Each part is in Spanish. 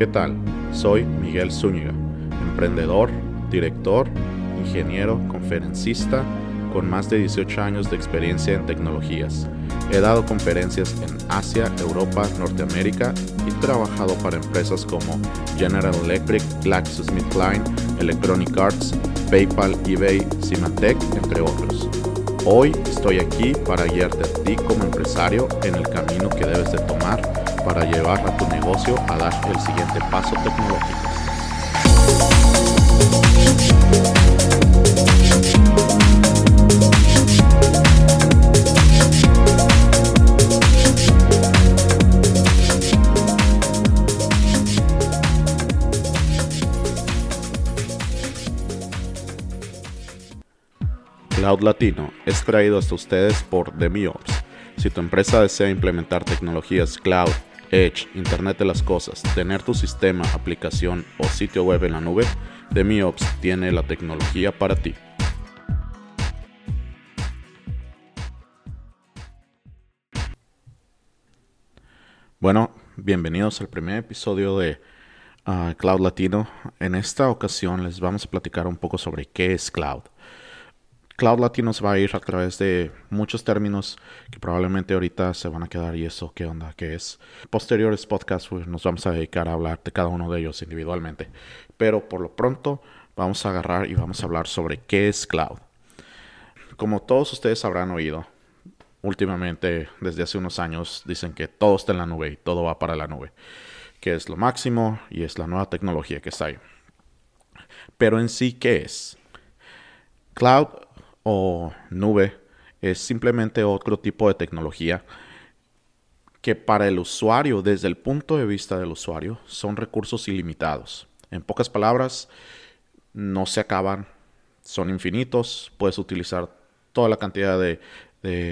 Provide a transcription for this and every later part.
¿Qué tal? Soy Miguel Zúñiga, emprendedor, director, ingeniero, conferencista, con más de 18 años de experiencia en tecnologías. He dado conferencias en Asia, Europa, Norteamérica y trabajado para empresas como General Electric, GlaxoSmithKline, Electronic Arts, PayPal, eBay, Symantec, entre otros. Hoy estoy aquí para guiarte a ti como empresario en el camino que debes de tomar para llevar a tu negocio a dar el siguiente paso tecnológico. Cloud Latino es traído hasta ustedes por DemiOps. Si tu empresa desea implementar tecnologías cloud, edge, Internet de las Cosas, tener tu sistema, aplicación o sitio web en la nube, DemiOps tiene la tecnología para ti. Bueno, bienvenidos al primer episodio de ah, Cloud Latino. En esta ocasión les vamos a platicar un poco sobre qué es cloud. Cloud Latino se va a ir a través de muchos términos que probablemente ahorita se van a quedar y eso qué onda, qué es. Posteriores podcasts pues, nos vamos a dedicar a hablar de cada uno de ellos individualmente. Pero por lo pronto vamos a agarrar y vamos a hablar sobre qué es cloud. Como todos ustedes habrán oído, últimamente desde hace unos años dicen que todo está en la nube y todo va para la nube, que es lo máximo y es la nueva tecnología que está ahí. Pero en sí, ¿qué es? Cloud o nube es simplemente otro tipo de tecnología que para el usuario, desde el punto de vista del usuario, son recursos ilimitados. En pocas palabras, no se acaban, son infinitos, puedes utilizar toda la cantidad de,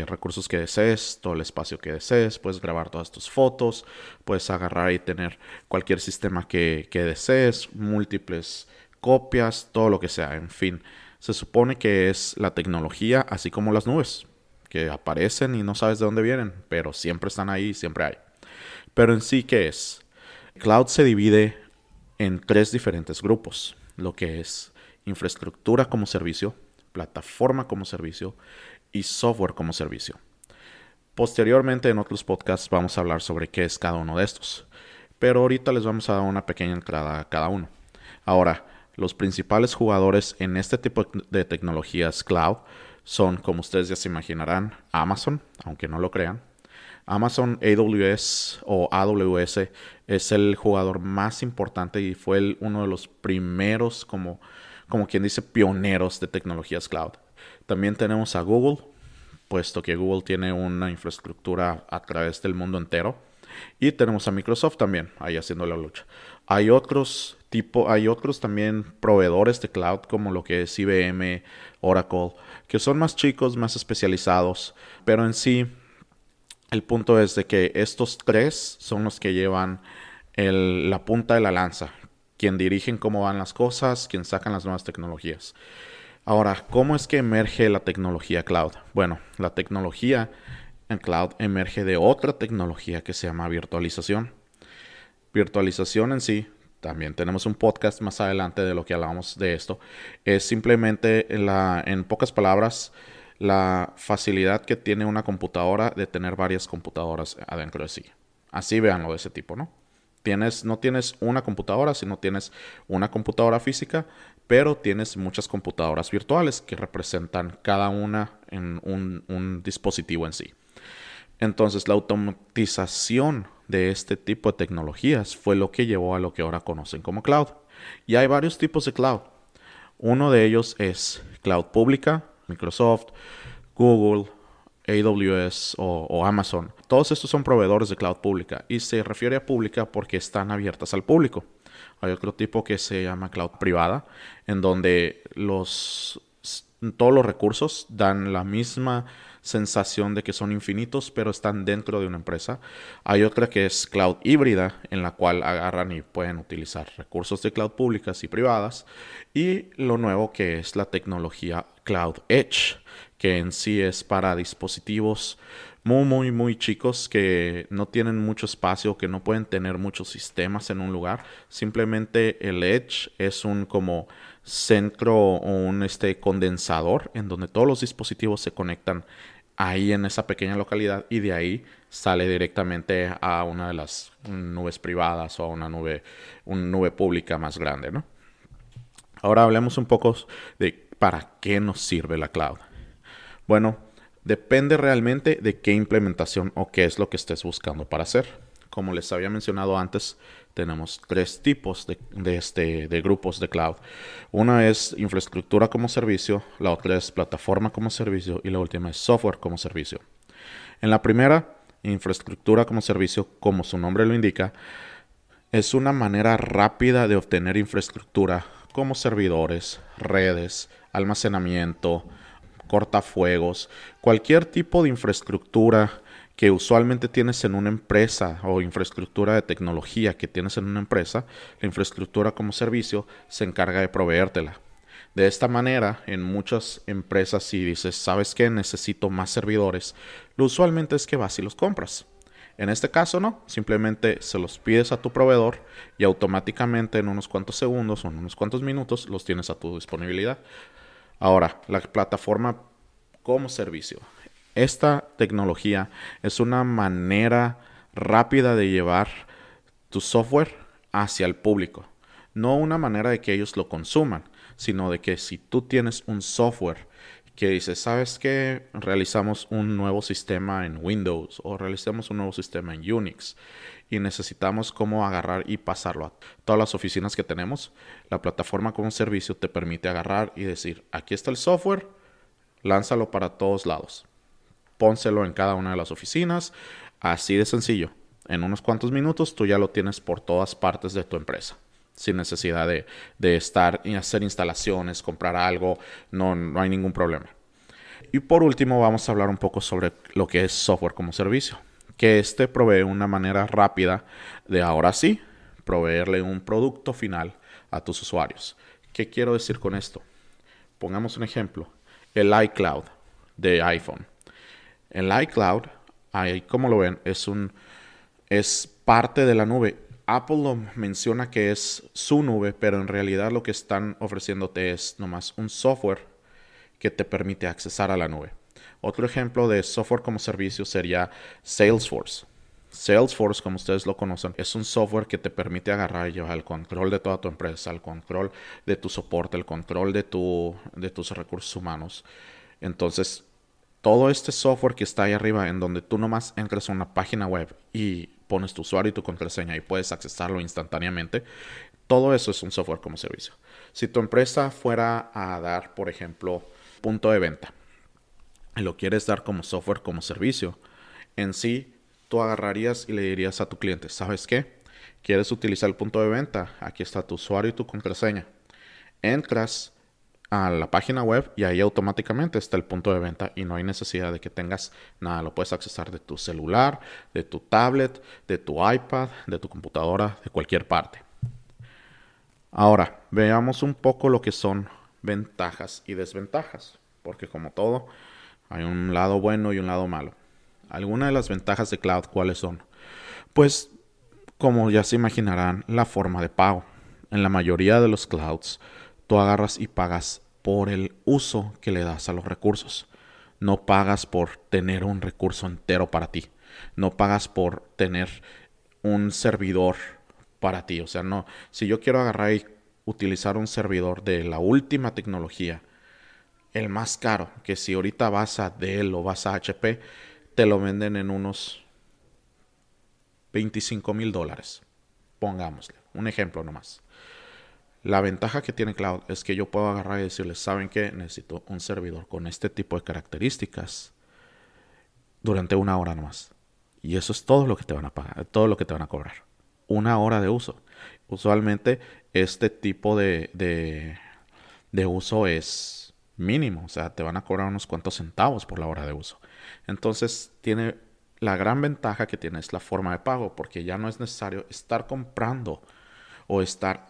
recursos que desees, todo el espacio que desees, puedes grabar todas tus fotos, puedes agarrar y tener cualquier sistema que, que desees, múltiples copias, todo lo que sea, en fin se supone que es la tecnología, así como las nubes, que aparecen y no sabes de dónde vienen, pero siempre están ahí, siempre hay. Pero en sí, ¿qué es? Cloud se divide en tres diferentes grupos, lo que es infraestructura como servicio, plataforma como servicio y software como servicio. Posteriormente en otros podcasts vamos a hablar sobre qué es cada uno de estos, pero ahorita les vamos a dar una pequeña entrada a cada uno. Ahora, los principales jugadores en este tipo de tecnologías cloud son, como ustedes ya se imaginarán, Amazon, aunque no lo crean. Amazon AWS o AWS es el jugador más importante y fue uno de los primeros, como, como quien dice, pioneros de tecnologías cloud. También tenemos a Google, puesto que Google tiene una infraestructura a través del mundo entero. Y tenemos a Microsoft también, ahí haciendo la lucha. Hay otros tipo, hay otros también proveedores de cloud como lo que es IBM, Oracle, que son más chicos, más especializados, pero en sí el punto es de que estos tres son los que llevan la punta de la lanza, quien dirigen cómo van las cosas, quien sacan las nuevas tecnologías. Ahora, ¿cómo es que emerge la tecnología cloud? Bueno, la tecnología en cloud emerge de otra tecnología que se llama virtualización. Virtualización en sí también tenemos un podcast más adelante de lo que hablamos de esto, es simplemente la, en pocas palabras la facilidad que tiene una computadora de tener varias computadoras adentro de sí. Así véanlo de ese tipo, ¿no? Tienes, no tienes una computadora, sino tienes una computadora física, pero tienes muchas computadoras virtuales que representan cada una en un dispositivo en sí. Entonces la automatización de este tipo de tecnologías fue lo que llevó a lo que ahora conocen como cloud. Y hay varios tipos de cloud. Uno de ellos es cloud pública, Microsoft, Google, AWS o, Amazon. Todos estos son proveedores de cloud pública y se refiere a pública porque están abiertas al público. Hay otro tipo que se llama cloud privada, en donde los, todos los recursos dan la misma sensación de que son infinitos, pero están dentro de una empresa. Hay otra que es cloud híbrida, en la cual agarran y pueden utilizar recursos de cloud públicas y privadas. Y lo nuevo que es la tecnología Cloud Edge, que en sí es para dispositivos muy, muy, muy chicos que no tienen mucho espacio, que no pueden tener muchos sistemas en un lugar. Simplemente el Edge es un como centro o un este condensador en donde todos los dispositivos se conectan ahí en esa pequeña localidad y de ahí sale directamente a una de las nubes privadas o a una nube, una nube pública más grande, ¿no? Ahora hablemos un poco de para qué nos sirve la cloud. Bueno, depende realmente de qué implementación o qué es lo que estés buscando para hacer. Como les había mencionado antes, tenemos tres tipos de, este, de grupos de cloud. Una es infraestructura como servicio, la otra es plataforma como servicio y la última es software como servicio. En la primera, infraestructura como servicio, como su nombre lo indica, es una manera rápida de obtener infraestructura como servidores, redes, almacenamiento, cortafuegos, cualquier tipo de infraestructura que usualmente tienes en una empresa o infraestructura de tecnología que tienes en una empresa, la infraestructura como servicio se encarga de proveértela. De esta manera, en muchas empresas, si dices, ¿sabes qué? Necesito más servidores, lo usualmente es que vas y los compras. En este caso no, simplemente se los pides a tu proveedor y automáticamente en unos cuantos segundos o en unos cuantos minutos los tienes a tu disponibilidad. Ahora, la plataforma como servicio. Esta tecnología es una manera rápida de llevar tu software hacia el público. No una manera de que ellos lo consuman, sino de que si tú tienes un software que dice, ¿sabes qué? Realizamos un nuevo sistema en Windows o realizamos un nuevo sistema en Unix y necesitamos cómo agarrar y pasarlo a todas las oficinas que tenemos. La plataforma como servicio te permite agarrar y decir, aquí está el software, lánzalo para todos lados pónselo en cada una de las oficinas, así de sencillo. En unos cuantos minutos tú ya lo tienes por todas partes de tu empresa, sin necesidad de, estar y hacer instalaciones, comprar algo, no, no hay ningún problema. Y por último vamos a hablar un poco sobre lo que es software como servicio, que este provee una manera rápida de ahora sí proveerle un producto final a tus usuarios. ¿Qué quiero decir con esto? Pongamos un ejemplo, el iCloud de iPhone. El iCloud, ahí como lo ven, es un es parte de la nube. Apple menciona que es su nube, pero en realidad lo que están ofreciéndote es nomás un software que te permite accesar a la nube. Otro ejemplo de software como servicio sería Salesforce. Salesforce, como ustedes lo conocen, es un software que te permite agarrar y llevar el control de toda tu empresa, el control de tu soporte, el control de, tu, de tus recursos humanos. Entonces, todo este software que está ahí arriba, en donde tú nomás entras a una página web y pones tu usuario y tu contraseña y puedes accesarlo instantáneamente, todo eso es un software como servicio. Si tu empresa fuera a dar, por ejemplo, punto de venta y lo quieres dar como software como servicio, en sí tú agarrarías y le dirías a tu cliente, ¿sabes qué? ¿Quieres utilizar el punto de venta? Aquí está tu usuario y tu contraseña. Entras, a la página web y ahí automáticamente está el punto de venta y no hay necesidad de que tengas nada. Lo puedes accesar de tu celular, de tu tablet, de tu iPad, de tu computadora, de cualquier parte. Ahora, veamos un poco lo que son ventajas y desventajas, porque como todo, hay un lado bueno y un lado malo. Algunas de las ventajas de cloud, ¿cuáles son? Pues, como ya se imaginarán, la forma de pago. En la mayoría de los clouds, tú agarras y pagas por el uso que le das a los recursos. No pagas por tener un recurso entero para ti. No pagas por tener un servidor para ti. O sea, no, si yo quiero agarrar y utilizar un servidor de la última tecnología, el más caro, que si ahorita vas a Dell o vas a HP, te lo venden en unos 25 mil dólares. Pongámosle, un ejemplo nomás. La ventaja que tiene Cloud es que yo puedo agarrar y decirles, ¿saben qué? Necesito un servidor con este tipo de características durante una hora nomás. Y eso es todo lo que te van a pagar, todo lo que te van a cobrar. Una hora de uso. Usualmente este tipo de, de, de uso es mínimo, o sea, te van a cobrar unos cuantos centavos por la hora de uso. Entonces tiene la gran ventaja que tiene es la forma de pago, porque ya no es necesario estar comprando o estar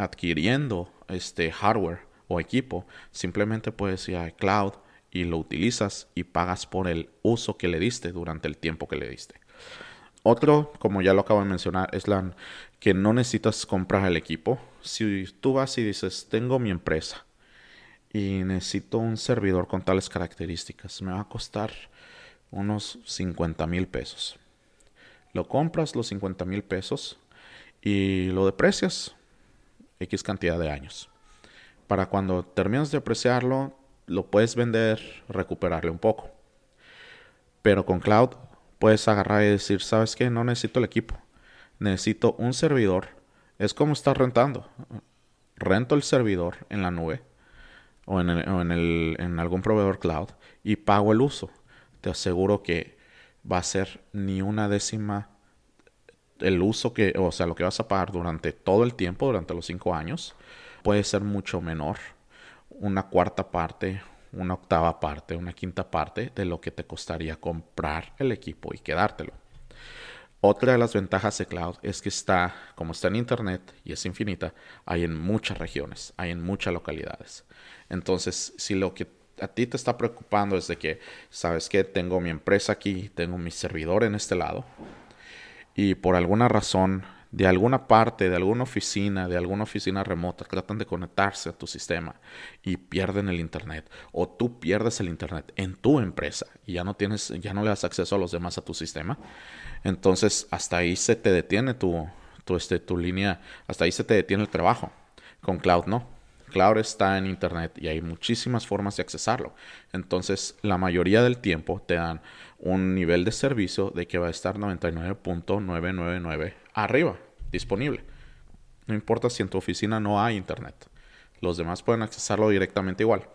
adquiriendo este hardware o equipo, simplemente puedes ir a cloud y lo utilizas y pagas por el uso que le diste durante el tiempo que le diste. Otro, como ya lo acabo de mencionar, es la que no necesitas comprar el equipo. Si tú vas y dices, tengo mi empresa y necesito un servidor con tales características, me va a costar unos 50 mil pesos. Lo compras los 50 mil pesos y lo deprecias X cantidad de años. Para cuando terminas de apreciarlo, lo puedes vender, recuperarle un poco. Pero con cloud puedes agarrar y decir, ¿sabes qué? No necesito el equipo. Necesito un servidor. Es como estar rentando. Rento el servidor en la nube o en, en algún proveedor cloud y pago el uso. Te aseguro que va a ser ni una décima el uso que, o sea, lo que vas a pagar durante todo el tiempo, durante los cinco años, puede ser mucho menor una cuarta parte, una octava parte, una quinta parte de lo que te costaría comprar el equipo y quedártelo. Otra de las ventajas de cloud es que está, como está en internet y es infinita, hay en muchas regiones, hay en muchas localidades. Entonces, si lo que a ti te está preocupando es de que, sabes que tengo mi empresa aquí, tengo mi servidor en este lado, y por alguna razón de alguna parte, de alguna oficina, de alguna oficina remota, tratan de conectarse a tu sistema y pierden el internet o tú pierdes el internet en tu empresa y ya no tienes ya no le das acceso a los demás a tu sistema, entonces hasta ahí se te detiene tu tu este tu línea, hasta ahí se te detiene el trabajo. Con cloud no. Cloud está en internet y hay muchísimas formas de accesarlo. Entonces, la mayoría del tiempo te dan un nivel de servicio de que va a estar 99.999 arriba, disponible. No importa si en tu oficina no hay internet. Los demás pueden accesarlo directamente igual.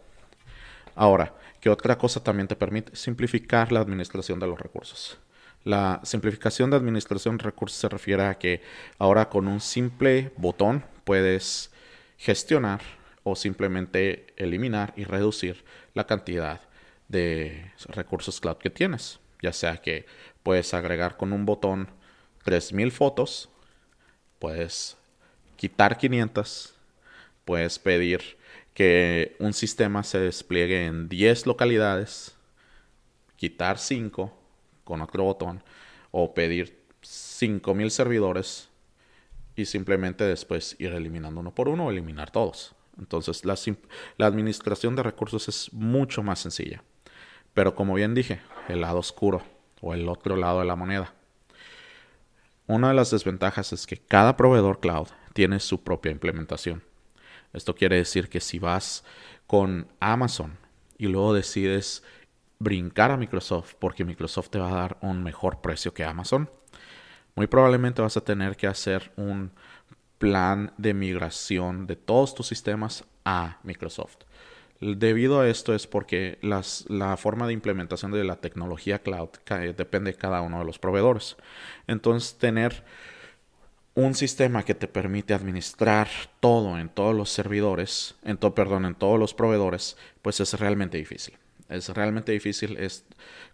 Ahora, ¿qué otra cosa también te permite? Simplificar la administración de los recursos. La simplificación de administración de recursos se refiere a que ahora con un simple botón puedes gestionar o simplemente eliminar y reducir la cantidad de recursos cloud que tienes. Ya sea que puedes agregar con un botón 3000 fotos, puedes quitar 500, puedes pedir que un sistema se despliegue en 10 localidades, quitar 5 con otro botón o pedir 5000 servidores y simplemente después ir eliminando uno por uno o eliminar todos. Entonces la, administración de recursos es mucho más sencilla. Pero como bien dije, el lado oscuro o el otro lado de la moneda. Una de las desventajas es que cada proveedor cloud tiene su propia implementación. Esto quiere decir que si vas con Amazon y luego decides brincar a Microsoft porque Microsoft te va a dar un mejor precio que Amazon, muy probablemente vas a tener que hacer un plan de migración de todos tus sistemas a Microsoft. Debido a esto es porque la forma de implementación de la tecnología cloud depende de cada uno de los proveedores. Entonces, tener un sistema que te permite administrar todo en todos los servidores, en todo, perdón, en todos los proveedores, pues es realmente difícil. Es realmente difícil, es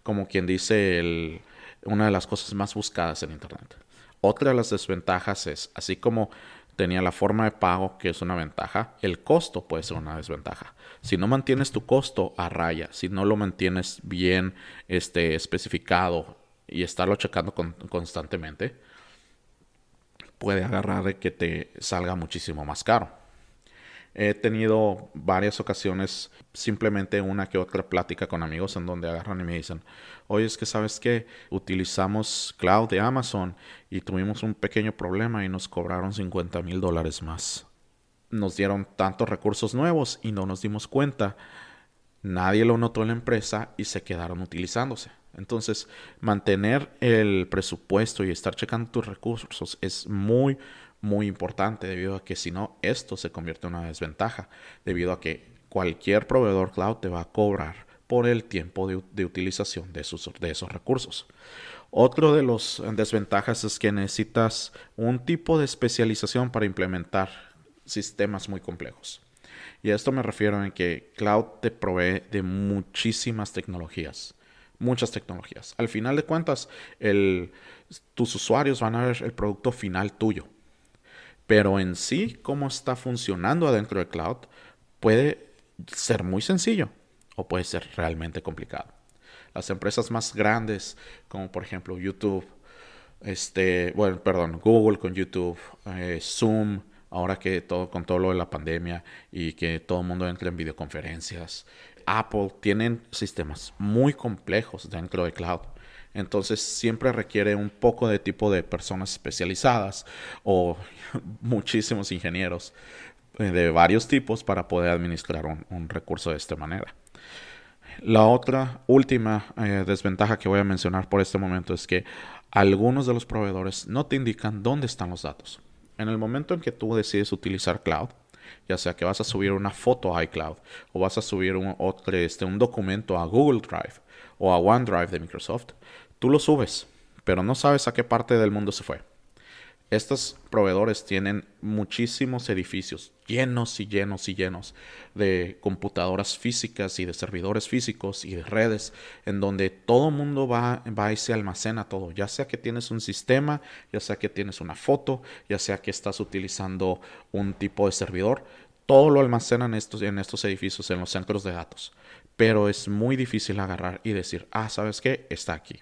como quien dice una de las cosas más buscadas en Internet. Otra de las desventajas es, así como tenía la forma de pago, que es una ventaja, el costo puede ser una desventaja. Si no mantienes tu costo a raya, si no lo mantienes bien este, especificado y estarlo checando constantemente, puede agarrar que te salga muchísimo más caro. He tenido varias ocasiones, simplemente una que otra plática con amigos en donde agarran y me dicen, oye, es que sabes que utilizamos cloud de Amazon y tuvimos un pequeño problema y nos cobraron 50 mil dólares más. Nos dieron tantos recursos nuevos y no nos dimos cuenta. Nadie lo notó en la empresa y se quedaron utilizándose. Entonces, mantener el presupuesto y estar checando tus recursos es muy, muy importante debido a que si no, esto se convierte en una desventaja, debido a que cualquier proveedor cloud te va a cobrar por el tiempo de, utilización de, de esos recursos. Otro de los desventajas es que necesitas un tipo de especialización para implementar sistemas muy complejos. Y a esto me refiero en que cloud te provee de muchísimas tecnologías. Muchas tecnologías. Al final de cuentas, tus usuarios van a ver el producto final tuyo. Pero en sí, cómo está funcionando adentro de cloud puede ser muy sencillo. o puede ser realmente complicado. Las empresas más grandes, como por ejemplo YouTube, este, bueno, perdón, Google con YouTube, eh, Zoom, ahora que todo con todo lo de la pandemia y que todo el mundo entra en videoconferencias, Apple tienen sistemas muy complejos dentro de cloud. Entonces siempre requiere un poco de tipo de personas especializadas o muchísimos ingenieros eh, de varios tipos para poder administrar un, recurso de esta manera. La otra última eh, desventaja que voy a mencionar por este momento es que algunos de los proveedores no te indican dónde están los datos. En el momento en que tú decides utilizar cloud, ya sea que vas a subir una foto a iCloud o vas a subir un, otro, este, un documento a Google Drive o a OneDrive de Microsoft, tú lo subes, pero no sabes a qué parte del mundo se fue. Estos proveedores tienen muchísimos edificios llenos y llenos y llenos de computadoras físicas y de servidores físicos y de redes en donde todo mundo va, va y se almacena todo, ya sea que tienes un sistema, ya sea que tienes una foto, ya sea que estás utilizando un tipo de servidor, todo lo almacenan estos, en estos edificios, en los centros de datos. Pero es muy difícil agarrar y decir, ah, ¿sabes qué? Está aquí.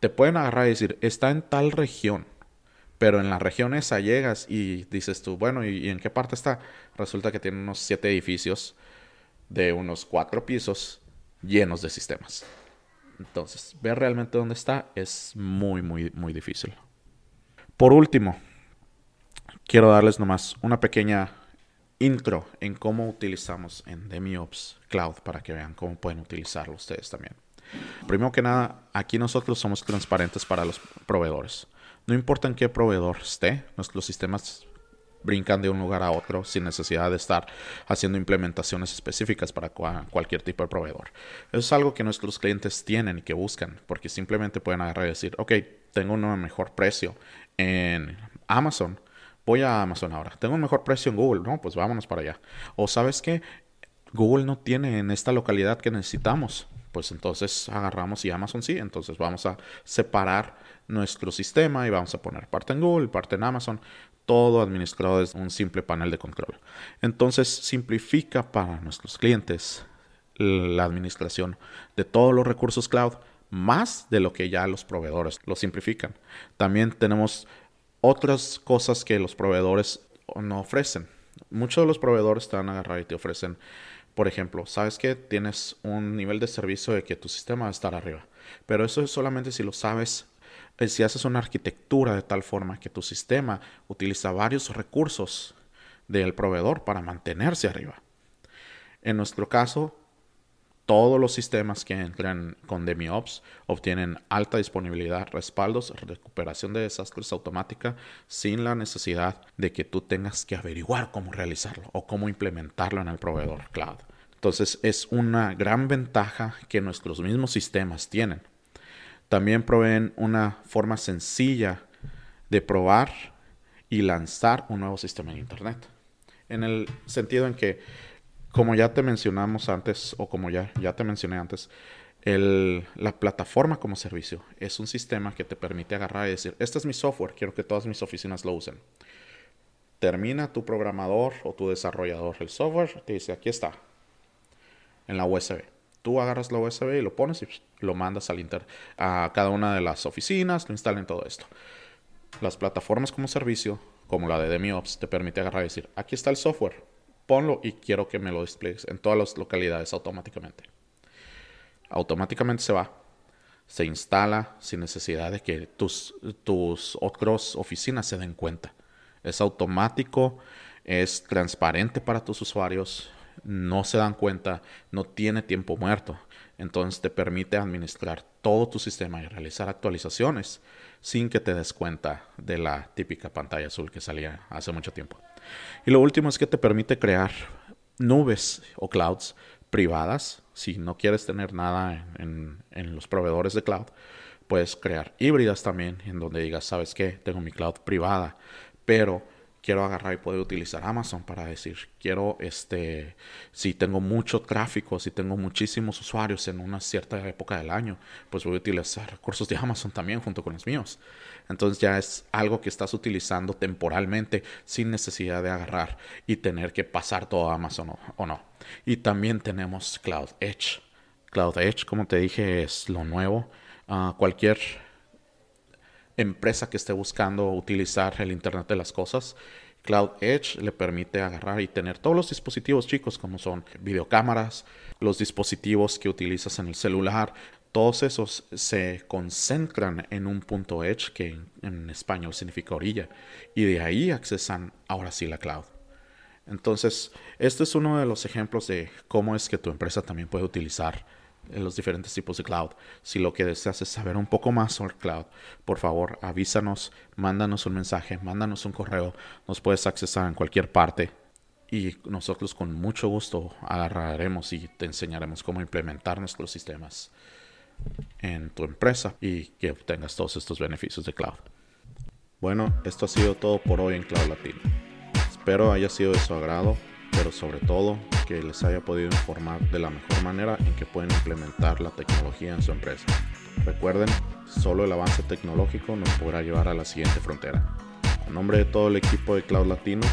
Te pueden agarrar y decir, está en tal región pero en la región esa llegas y dices tú, bueno, ¿y, en qué parte está? Resulta que tiene unos siete edificios de unos cuatro pisos llenos de sistemas. Entonces, ver realmente dónde está es muy, muy, muy difícil. Por último, quiero darles nomás una pequeña intro en cómo utilizamos en DemiOps Cloud para que vean cómo pueden utilizarlo ustedes también. Primero que nada, aquí nosotros somos transparentes para los proveedores. No importa en qué proveedor esté, nuestros sistemas brincan de un lugar a otro sin necesidad de estar haciendo implementaciones específicas para cualquier tipo de proveedor. Eso es algo que nuestros clientes tienen y que buscan, porque simplemente pueden agarrar y decir, ok, tengo un mejor precio en Amazon, voy a Amazon ahora. Tengo un mejor precio en Google, no, pues vámonos para allá. O sabes que Google no tiene en esta localidad que necesitamos, pues entonces agarramos y Amazon sí, entonces vamos a separar nuestro sistema y vamos a poner parte en Google, parte en Amazon, todo administrado desde un simple panel de control. Entonces simplifica para nuestros clientes la administración de todos los recursos cloud, más de lo que ya los proveedores lo simplifican. También tenemos otras cosas que los proveedores no ofrecen. Muchos de los proveedores te van a agarrar y te ofrecen, por ejemplo, sabes que tienes un nivel de servicio de que tu sistema va a estar arriba, pero eso es solamente si lo sabes eh, si haces una arquitectura de tal forma que tu sistema utiliza varios recursos del proveedor para mantenerse arriba. En nuestro caso, todos los sistemas que entran con DemiOps obtienen alta disponibilidad, respaldos, recuperación de desastres automática sin la necesidad de que tú tengas que averiguar cómo realizarlo o cómo implementarlo en el proveedor cloud. Entonces es una gran ventaja que nuestros mismos sistemas tienen. También proveen una forma sencilla de probar y lanzar un nuevo sistema de Internet. En el sentido en que, como ya te mencionamos antes, o como ya, ya te mencioné antes, la plataforma como servicio es un sistema que te permite agarrar y decir, este es mi software, quiero que todas mis oficinas lo usen. Termina tu programador o tu desarrollador el software, te dice, aquí está, en la USB Tú agarras la USB y lo pones y lo mandas al inter a cada una de las oficinas, lo instalen todo esto. Las plataformas como servicio, como la de DemiOps, te permite agarrar y decir, aquí está el software, ponlo y quiero que me lo despliegues en todas las localidades automáticamente. Automáticamente se va, se instala sin necesidad de que tus, tus otras oficinas se den cuenta. Es automático, es transparente para tus usuarios, no se dan cuenta, no tiene tiempo muerto. Entonces te permite administrar todo tu sistema y realizar actualizaciones sin que te des cuenta de la típica pantalla azul que salía hace mucho tiempo. Y lo último es que te permite crear nubes o clouds privadas. Si no quieres tener nada en, los proveedores de cloud, puedes crear híbridas también en donde digas, ¿sabes qué? Tengo mi cloud privada, pero quiero agarrar y poder utilizar Amazon para decir, quiero, este, si tengo mucho tráfico, si tengo muchísimos usuarios en una cierta época del año, pues voy a utilizar recursos de Amazon también junto con los míos. Entonces ya es algo que estás utilizando temporalmente sin necesidad de agarrar y tener que pasar todo a Amazon o, no. Y también tenemos Cloud Edge. Cloud Edge, como te dije, es lo nuevo. Ah, cualquier empresa que esté buscando utilizar el Internet de las Cosas, Cloud Edge le permite agarrar y tener todos los dispositivos chicos como son videocámaras, los dispositivos que utilizas en el celular, todos esos se concentran en un punto Edge que en, español significa orilla y de ahí accesan ahora sí la cloud. Entonces, este es uno de los ejemplos de cómo es que tu empresa también puede utilizar los diferentes tipos de cloud. Si lo que deseas es saber un poco más sobre cloud, por favor avísanos, mándanos un mensaje, mándanos un correo, nos puedes accesar en cualquier parte y nosotros con mucho gusto agarraremos y te enseñaremos cómo implementar nuestros sistemas en tu empresa y que obtengas todos estos beneficios de cloud. Bueno, esto ha sido todo por hoy en Cloud Latino. Espero haya sido de su agrado, pero sobre todo que les haya podido informar de la mejor manera en que pueden implementar la tecnología en su empresa. Recuerden, solo el avance tecnológico nos podrá llevar a la siguiente frontera. En nombre de todo el equipo de Cloud Latino,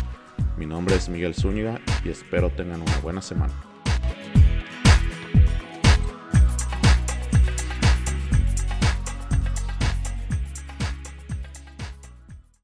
mi nombre es Miguel Zúñiga y espero tengan una buena semana.